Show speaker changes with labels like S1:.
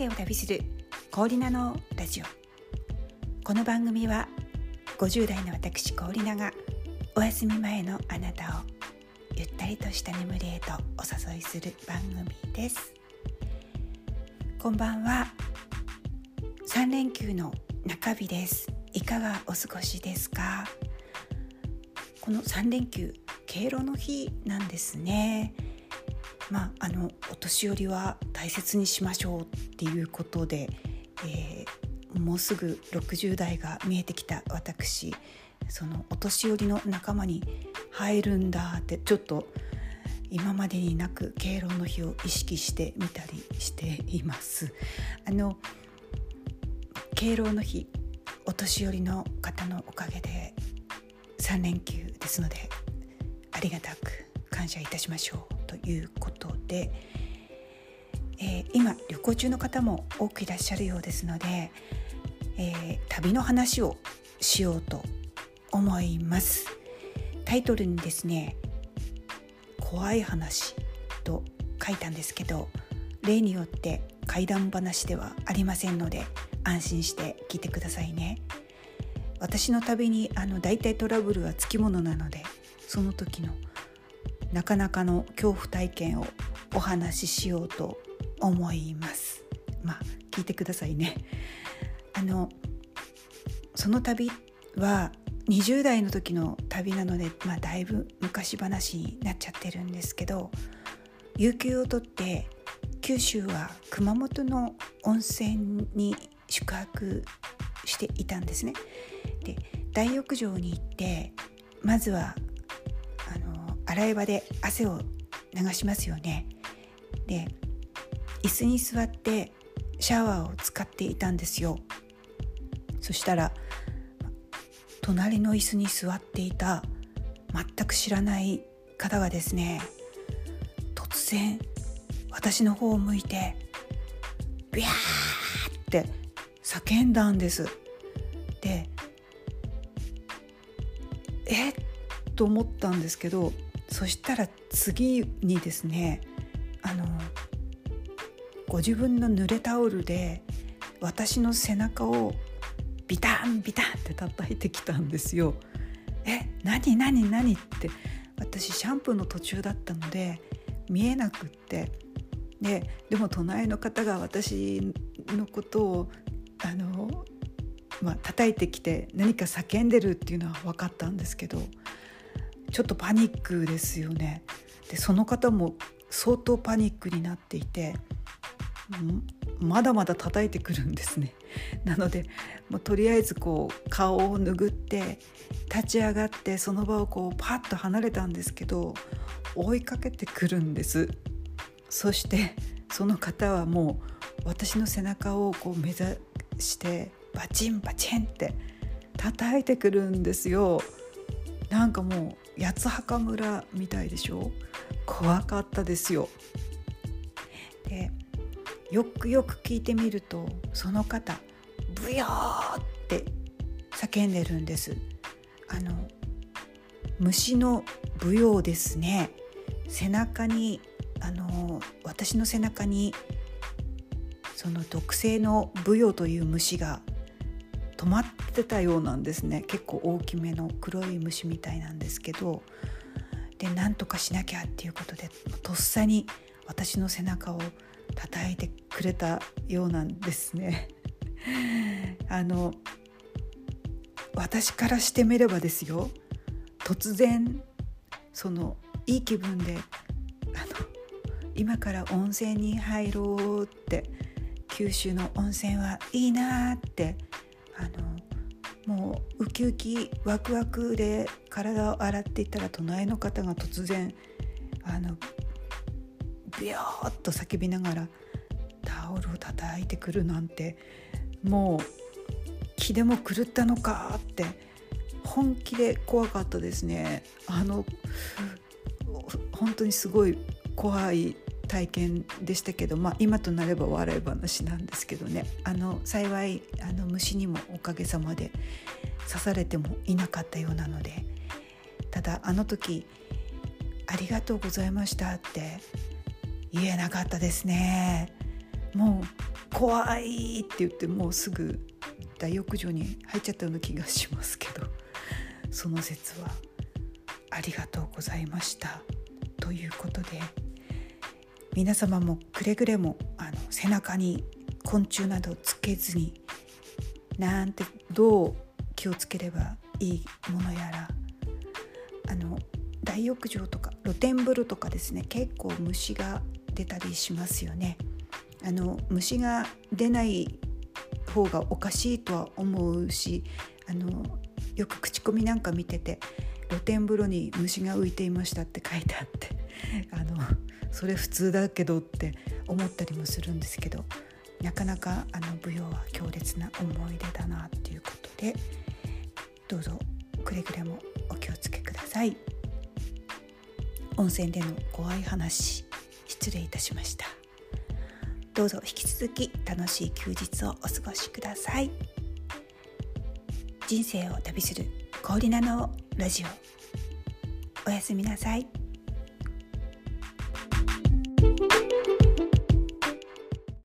S1: 生を旅する氷菜のラジオ。この番組は50代の私氷菜がお休み前のあなたをゆったりとした眠りへとお誘いする番組です。こんばんは。3連休の中日です。いかがお過ごしですか？この3連休敬老の日なんですね。まあ、あのお年寄りは大切にしましょうっていうことで、えー、もうすぐ60代が見えてきた私そのお年寄りの仲間に入るんだってちょっと今までになく敬老の日を意識してみたりしています。あの敬老の日お年寄りの方のおかげで3連休ですのでありがたく感謝いたしましょうということで、えー、今旅行中の方も多くいらっしゃるようですので、えー、旅の話をしようと思います。タイトルにですね怖い話と書いたんですけど例によって怪談話ではありませんので安心して聞いてくださいね。私の旅にあの大体トラブルはつきものなのでその時のなかなかの恐怖体験をお話ししようと思いますまあ聞いてくださいねあのその旅は20代の時の旅なので、まあ、だいぶ昔話になっちゃってるんですけど有給を取って九州は熊本の温泉に宿泊していたんですね。で大浴場に行ってまずは洗い場で汗を流しますよね。で椅子に座ってシャワーを使っていたんですよ。そしたら隣の椅子に座っていた全く知らない方がですね突然私の方を向いてビャーって叫んだんです。でえっと思ったんですけどそしたら次にですねあのご自分の濡れタオルで私の背中をビタンビタンって叩いてきたんですよ。え何何何って私シャンプーの途中だったので見えなくってででも隣の方が私のことをあの、まあ叩いてきて何か叫んでるっていうのは分かったんですけどちょっとパニックですよね。でその方も相当パニックになっていてまだまだ叩いてくるんですね。なのでもうとりあえずこう顔を拭って立ち上がってその場をこうパッと離れたんですけど追いかけてくるんです。そしてその方はもう私の背中をこう目指してバチンバチンって叩いてくるんですよ。なんかもう八幡村みたいでしょ？怖かったですよ。でよくよく聞いてみるとその方ブヨーって叫んでるんです。あの虫の舞踊ですね背中にあの私の背中にその毒性のブヨという虫が止まってたようなんですね。結構大きめの黒い虫みたいなんですけど。でなんとかしなきゃっていうことでとっさに私の背中を叩いてくれたようなんですね。あの私からしてみればですよ。突然そのいい気分であの今から温泉に入ろうって九州の温泉はいいなってあのもうウキウキワクワクで体を洗っていたら隣の方が突然あのビヨーッと叫びながらタオルを叩いてくるなんてもう気でも狂ったのかって本気で怖かったですね。あの本当にすごい怖い体験でしたけど、まあ、今となれば笑い話なんですけどね。あの幸いあの虫にもおかげさまで刺されてもいなかったようなのでただあの時「ありがとうございました」って言えなかったですね。もう怖いって言ってもうすぐ大浴場に入っちゃったような気がしますけど。その説はありがとうございました。ということで皆様もくれぐれもあの背中に昆虫などつけずになんてどう気をつければいいものやらあの大浴場とか露天風呂とかですね結構虫が出たりしますよね。あの虫が出ない方がおかしいとは思うしあのよく口コミなんか見てて露天風呂に虫が浮いていましたって書いてあって あのそれ普通だけどって思ったりもするんですけどなかなかあの舞踊は強烈な思い出だなっていうことでどうぞくれぐれもお気をつけください。温泉での怖い話失礼いたしました。どうぞ引き続き楽しい休日をお過ごしください。人生を旅するコーリナのラジオ。おやすみなさい。